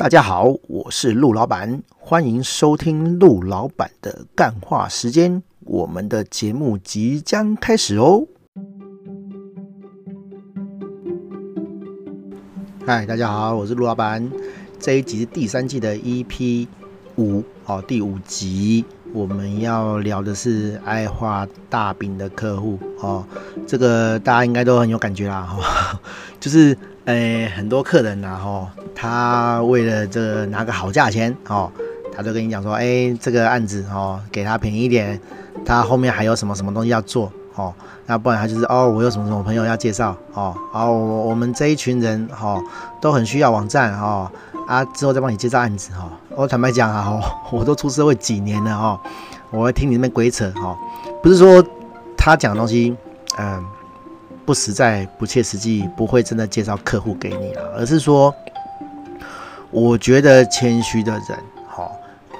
大家好，我是陆老板，欢迎收听陆老板的干话时间。我们的节目即将开始哦。嗨，大家好，我是陆老板。这一集是第三季的 EP 五，哦，第五集。我们要聊的是爱画大饼的客户哦，这个大家应该都很有感觉啦，哦、就是。哎，很多客人呐，吼，他为了这个拿个好价钱，哦，他就跟你讲说，哎，这个案子，哦，给他便宜一点，他后面还有什么什么东西要做，哦，那不然他就是，哦，我有什么什么朋友要介绍，哦，哦，我我们这一群人，哦，都很需要网站，哦，啊，之后再帮你介绍案子，哈，我坦白讲啊，我都出社会几年了，哈，我会听你那边鬼扯，哈，不是说他讲的东西，嗯。不实在、不切实际，不会真的介绍客户给你了，而是说，我觉得谦虚的人，哈，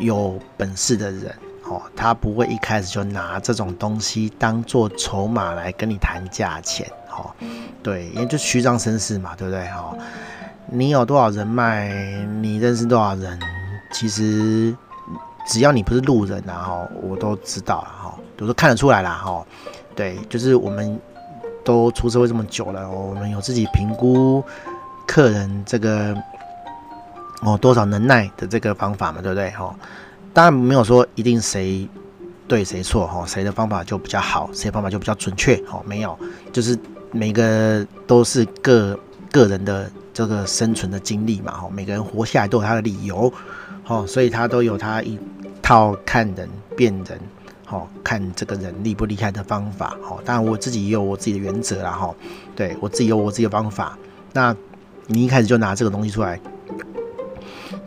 有本事的人，哈，他不会一开始就拿这种东西当做筹码来跟你谈价钱，哈，对，因为就虚张声势嘛，对不对，哈？你有多少人脉，你认识多少人，其实只要你不是路人啊，哈，我都知道了，哈，都是看得出来了，哈，对，就是我们。都出社会这么久了，我们有自己评估客人这个哦多少能耐的这个方法嘛，对不对？哈，当然没有说一定谁对谁错哈，谁的方法就比较好，谁的方法就比较准确，哈，没有，就是每个都是个个人的这个生存的经历嘛，哈，每个人活下来都有他的理由，哈，所以他都有他一套看人辨人。好，看这个人厉不厉害的方法。好，当然我自己也有我自己的原则啦。哈，对我自己有我自己的方法。那你一开始就拿这个东西出来，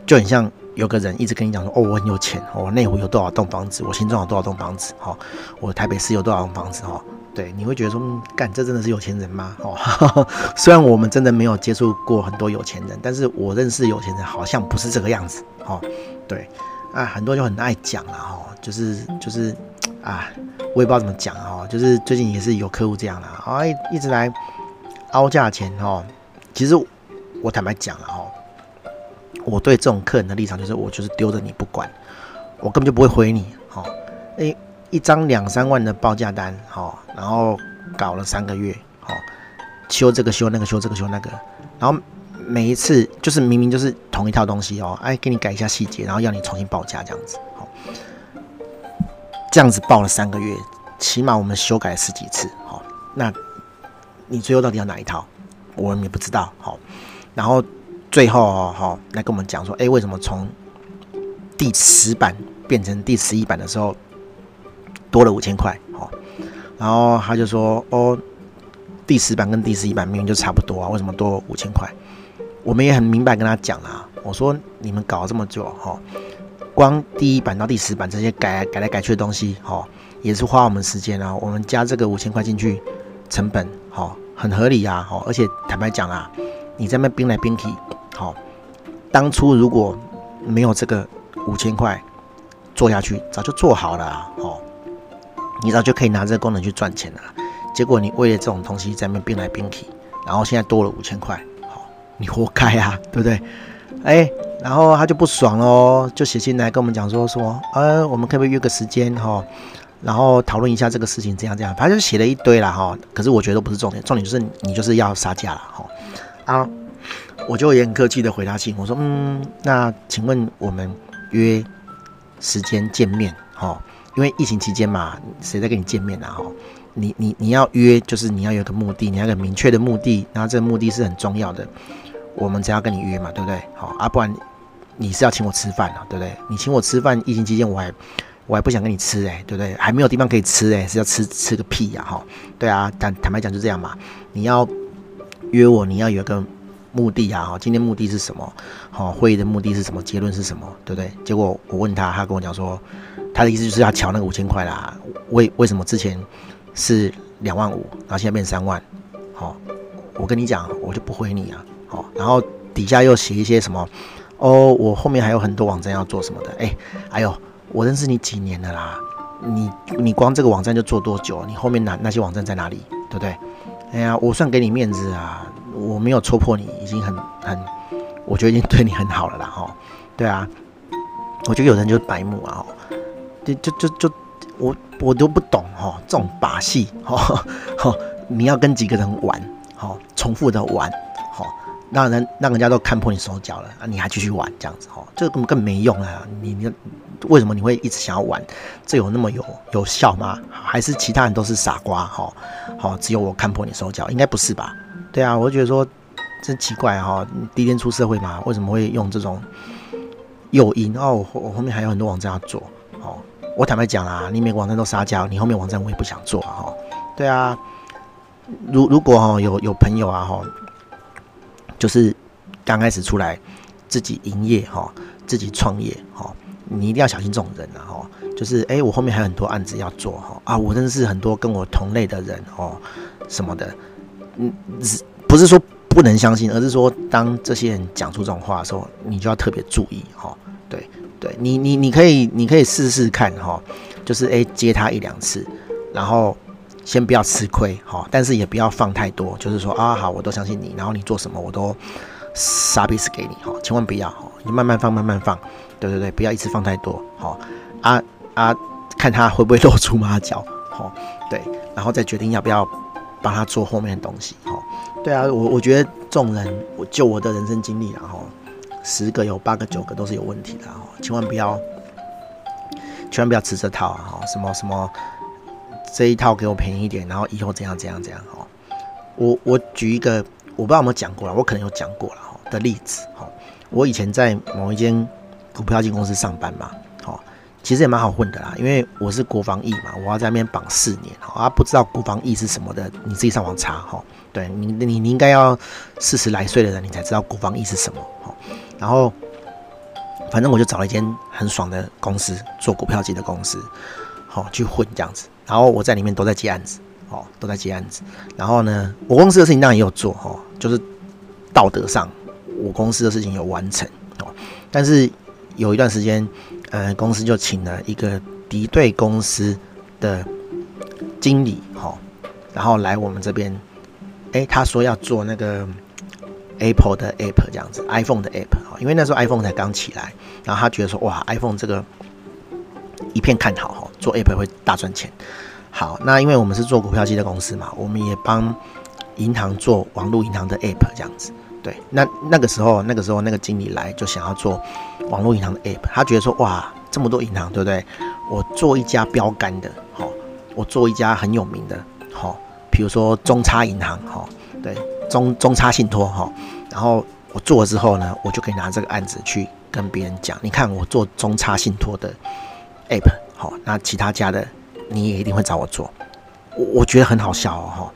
就很像有个人一直跟你讲说：“哦，我很有钱，我内湖有多少栋房子，我新庄有多少栋房子，哈，我台北市有多少栋房子。”哈，对，你会觉得说：“干，这真的是有钱人吗？”哦，虽然我们真的没有接触过很多有钱人，但是我认识有钱人好像不是这个样子。哦，对，啊，很多就很爱讲了，哈，就是就是。啊，我也不知道怎么讲哦，就是最近也是有客户这样啦，啊，一直来凹价钱哦。其实我坦白讲了哦，我对这种客人的立场就是，我就是丢着你不管，我根本就不会回你哦。诶，一张两三万的报价单，哦，然后搞了三个月，哦，修这个修那个修这个修那个，然后每一次就是明明就是同一套东西哦，哎，给你改一下细节，然后要你重新报价这样子，好。这样子报了三个月，起码我们修改了十几次，好，那你最后到底要哪一套？我们也不知道，好，然后最后哦，好，来跟我们讲说，哎，为什么从第十版变成第十一版的时候多了五千块？好，然后他就说，哦，第十版跟第十一版明明就差不多啊，为什么多五千块？我们也很明白跟他讲啦，我说你们搞了这么久，哈。光第一版到第十版这些改改来改去的东西，哈，也是花我们时间啊。我们加这个五千块进去，成本，哈，很合理啊，哈。而且坦白讲啊，你在那边来编去，好，当初如果没有这个五千块做下去，早就做好了，啊哦，你早就可以拿这个功能去赚钱了。结果你为了这种东西在那边编来编去，然后现在多了五千块，好，你活该啊，对不对？哎。然后他就不爽哦，就写信来跟我们讲说说，呃，我们可不可以约个时间哈，然后讨论一下这个事情，这样这样，反正就写了一堆了哈。可是我觉得不是重点，重点就是你就是要杀价了哈。啊，我就也很客气的回他信，我说，嗯，那请问我们约时间见面哈，因为疫情期间嘛，谁在跟你见面啊？哈，你你你要约，就是你要有个目的，你要有个明确的目的，然后这个目的是很重要的，我们才要跟你约嘛，对不对？好啊，不然。你是要请我吃饭啊，对不对？你请我吃饭，疫情期间我还我还不想跟你吃哎，对不对？还没有地方可以吃哎，是要吃吃个屁呀哈！对啊，坦坦白讲就这样嘛。你要约我，你要有一个目的啊哈。今天目的是什么？好，会议的目的是什么？结论是什么？对不对？结果我问他，他跟我讲说，他的意思就是要乔那个五千块啦。为为什么之前是两万五，然后现在变三万？好，我跟你讲，我就不回你啊。好，然后底下又写一些什么？哦，我后面还有很多网站要做什么的，哎，还有我认识你几年了啦，你你光这个网站就做多久？你后面那那些网站在哪里？对不对？哎呀，我算给你面子啊，我没有戳破你，已经很很我觉得已经对你很好了啦，哈，对啊，我觉得有人就是白目啊，就就就就我我都不懂哈，这种把戏哈，哈，你要跟几个人玩，哦，重复的玩，哦，让人让人家都看破你手脚了啊，你还继续玩这样子哈，这根本更没用啊，你你为什么你会一直想要玩？这有那么有有效吗？还是其他人都是傻瓜哈？好，只有我看破你手脚，应该不是吧？对啊，我觉得说。真奇怪哈，第一天出社会嘛，为什么会用这种诱因？哦，我后面还有很多网站要做。我坦白讲啊，你每个网站都撒娇，你后面网站我也不想做啊。哈，对啊，如如果哈有有朋友啊哈，就是刚开始出来自己营业哈，自己创业哈，你一定要小心这种人啊哈。就是哎，我后面还有很多案子要做哈啊，我认识很多跟我同类的人哦什么的，嗯，不是说。不能相信，而是说，当这些人讲出这种话的时候，你就要特别注意哈。对，对你，你你可以，你可以试试看哈，就是诶接他一两次，然后先不要吃亏哈，但是也不要放太多，就是说啊好，我都相信你，然后你做什么我都傻逼死给你哈，千万不要哈，你慢慢放，慢慢放，对对对，不要一次放太多哈。啊啊，看他会不会露出马脚哈，对，然后再决定要不要帮他做后面的东西哈。对啊，我我觉得这种人，我就我的人生经历，然后十个有八个九个都是有问题的，哈，千万不要，千万不要吃这套啊，哈，什么什么这一套给我便宜一点，然后以后怎样怎样怎样，哈，我我举一个我不知道有没有讲过了，我可能有讲过了哈的例子，哈，我以前在某一间股票金公司上班嘛。其实也蛮好混的啦，因为我是国防役嘛，我要在那边绑四年啊，不知道国防役是什么的，你自己上网查哈。对你，你你应该要四十来岁的人，你才知道国防役是什么哈。然后，反正我就找了一间很爽的公司，做股票机的公司，好去混这样子。然后我在里面都在接案子，哦，都在接案子。然后呢，我公司的事情当然也有做哈，就是道德上我公司的事情有完成哦，但是有一段时间。呃，公司就请了一个敌对公司的经理，哈，然后来我们这边，哎，他说要做那个 Apple 的 App 这样子，iPhone 的 App，哈，因为那时候 iPhone 才刚起来，然后他觉得说，哇，iPhone 这个一片看好，哈，做 App 会大赚钱。好，那因为我们是做股票机的公司嘛，我们也帮银行做网络银行的 App 这样子。对，那那个时候，那个时候那个经理来就想要做网络银行的 app，他觉得说哇，这么多银行，对不对？我做一家标杆的，好，我做一家很有名的，好，比如说中差银行，哈，对，中中差信托，哈，然后我做了之后呢，我就可以拿这个案子去跟别人讲，你看我做中差信托的 app，好，那其他家的你也一定会找我做，我我觉得很好笑哦，哈。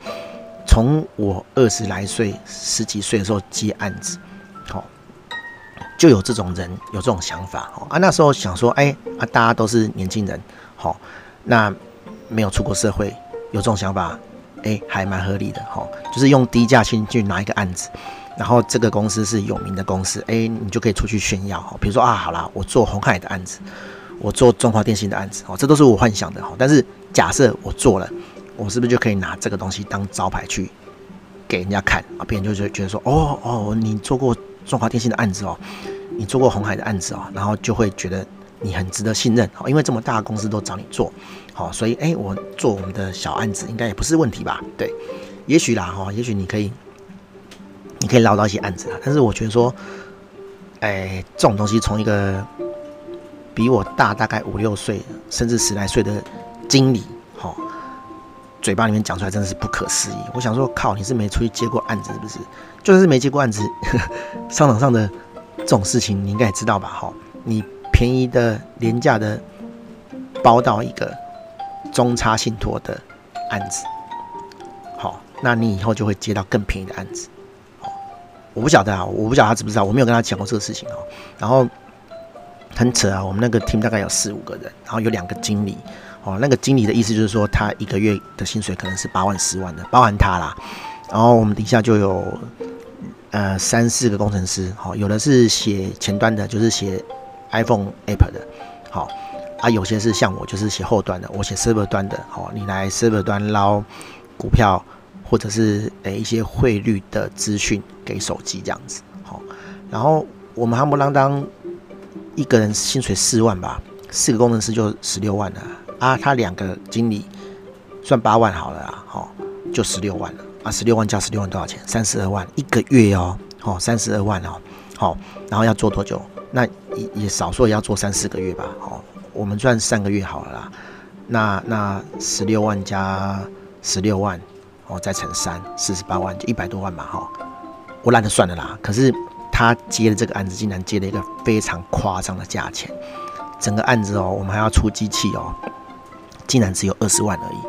从我二十来岁、十几岁的时候接案子，好，就有这种人有这种想法哦，啊，那时候想说，哎，啊，大家都是年轻人，好，那没有出过社会，有这种想法，哎，还蛮合理的，哈，就是用低价先去拿一个案子，然后这个公司是有名的公司，哎，你就可以出去炫耀，哈，比如说啊，好啦，我做红海的案子，我做中华电信的案子，哦，这都是我幻想的，哈，但是假设我做了。我是不是就可以拿这个东西当招牌去给人家看啊？别人就觉觉得说，哦哦，你做过中华电信的案子哦，你做过红海的案子哦，然后就会觉得你很值得信任哦，因为这么大的公司都找你做，好，所以哎，我做我们的小案子应该也不是问题吧？对，也许啦哈，也许你可以，你可以捞到一些案子啊。但是我觉得说，哎，这种东西从一个比我大大概五六岁甚至十来岁的经理，哈。嘴巴里面讲出来真的是不可思议。我想说，靠，你是没出去接过案子是不是？就算是没接过案子，商场上的这种事情你应该也知道吧？哈，你便宜的、廉价的包到一个中差信托的案子，好，那你以后就会接到更便宜的案子。我不晓得啊，我不晓得他知不知道，我没有跟他讲过这个事情啊。然后很扯啊，我们那个 team 大概有四五个人，然后有两个经理。哦，那个经理的意思就是说，他一个月的薪水可能是八万、十万的，包含他啦。然后我们底下就有呃三四个工程师，好，有的是写前端的，就是写 iPhone app 的，好啊，有些是像我，就是写后端的，我写 server 端的，好，你来 server 端捞股票或者是诶一些汇率的资讯给手机这样子，好，然后我们夯不啷当一个人薪水四万吧，四个工程师就十六万了。啊，他两个经理算八万好了啦，哦，就十六万了。啊，十六万加十六万多少钱？三十二万一个月哦，哦，三十二万哦，好，然后要做多久？那也也少说也要做三四个月吧，好，我们赚三个月好了啦，那那十六万加十六万。哦，再乘三，四十八万，就一百多万嘛，哈，我懒得算了啦。可是他接的这个案子，竟然接了一个非常夸张的价钱，整个案子哦，我们还要出机器哦，竟然只有二十万而已。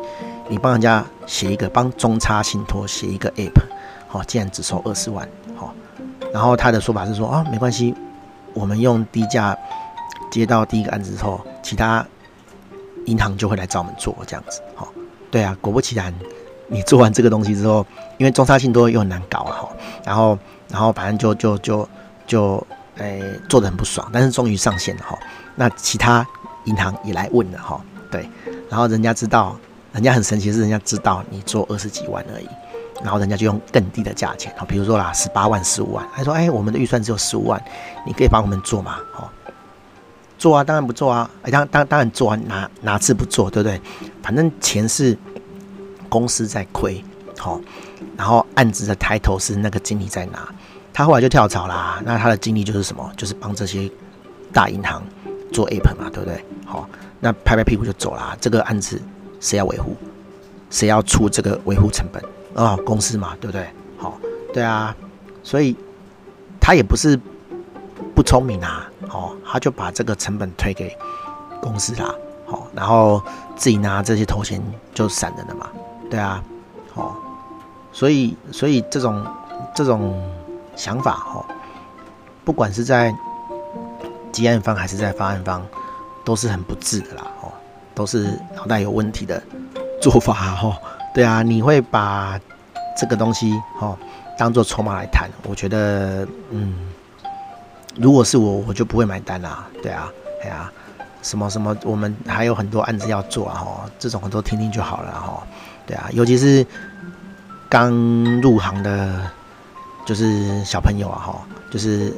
你帮人家写一个，帮中差信托写一个 app，哦，竟然只收二十万，好，然后他的说法是说啊，没关系，我们用低价接到第一个案子之后，其他银行就会来找我们做这样子，哈，对啊，果不其然。你做完这个东西之后，因为中差信托又很难搞啊，然后然后反正就就就就诶、做得很不爽，但是终于上线了哈。那其他银行也来问了哈，对，然后人家知道，人家很神奇是，人家知道你做二十几万而已，然后人家就用更低的价钱，好比如说啦十八万、十五万，他说哎、我们的预算只有十五万，你可以帮我们做吗？哦，做啊，当然不做啊，哎，当当当然做啊，哪哪次不做，对不对？反正钱是。公司在亏，好，然后案子的抬头是那个经理在拿，他后来就跳槽啦。那他的经历就是什么？就是帮这些大银行做 app 嘛，对不对？好，那拍拍屁股就走啦。这个案子谁要维护？谁要出这个维护成本啊？公司嘛，对不对？好，对啊，所以他也不是不聪明啊，哦，他就把这个成本推给公司啦，好，然后自己拿这些头衔就闪人了嘛。对啊，哦，所以所以这种这种想法哦，不管是在接案方还是在发案方，都是很不智的啦，哦，都是脑袋有问题的做法哦。对啊，你会把这个东西哦当做筹码来谈，我觉得嗯，如果是我，我就不会买单啦。对啊，哎呀，什么什么，我们还有很多案子要做啊，哦，这种我都听听就好了哈。对啊，尤其是刚入行的，就是小朋友啊，哈，就是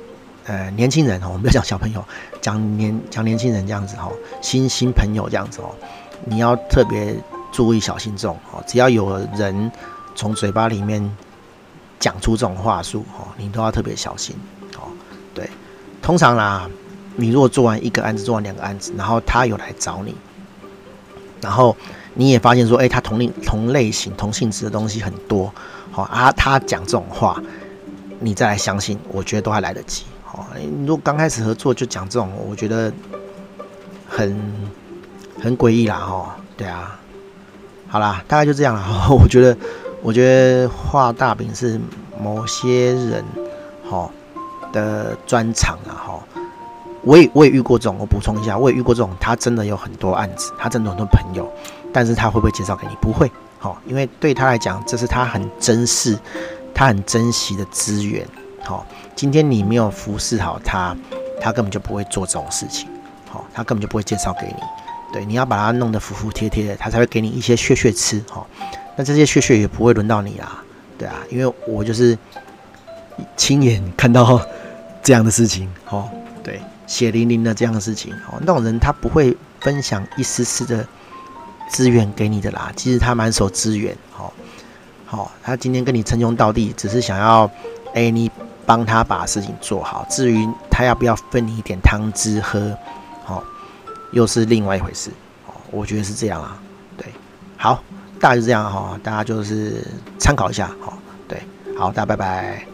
呃年轻人哦，我们不要讲小朋友，讲年讲年轻人这样子哈，新新朋友这样子哦，你要特别注意小心这种哦，只要有人从嘴巴里面讲出这种话术哦，你都要特别小心哦。对，通常啦，你如果做完一个案子，做完两个案子，然后他有来找你，然后。你也发现说，哎、他同类同类型、同性质的东西很多，好啊，他讲这种话，你再来相信，我觉得都还来得及。哦，你如果刚开始合作就讲这种，我觉得很很诡异啦，哈，对啊，好啦，大概就这样了。我觉得，我觉得画大饼是某些人好的专长啊，哈。我也我也遇过这种，我补充一下，我也遇过这种，他真的有很多案子，他真的很多朋友。但是他会不会介绍给你？不会，好，因为对他来讲，这是他很珍视、他很珍惜的资源，好，今天你没有服侍好他，他根本就不会做这种事情，好，他根本就不会介绍给你，对，你要把他弄得服服帖帖的，他才会给你一些血血吃，好，那这些血血也不会轮到你啦，对啊，因为我就是亲眼看到这样的事情，哦，对，血淋淋的这样的事情，哦，那种人他不会分享一丝丝的。资源给你的啦，其实他满手资源，好，好，他今天跟你称兄道弟，只是想要，哎，你帮他把事情做好。至于他要不要分你一点汤汁喝，又是另外一回事哦。我觉得是这样啊，对，好，大概是这样哈，大家就是参考一下，好，对，好，大家拜拜。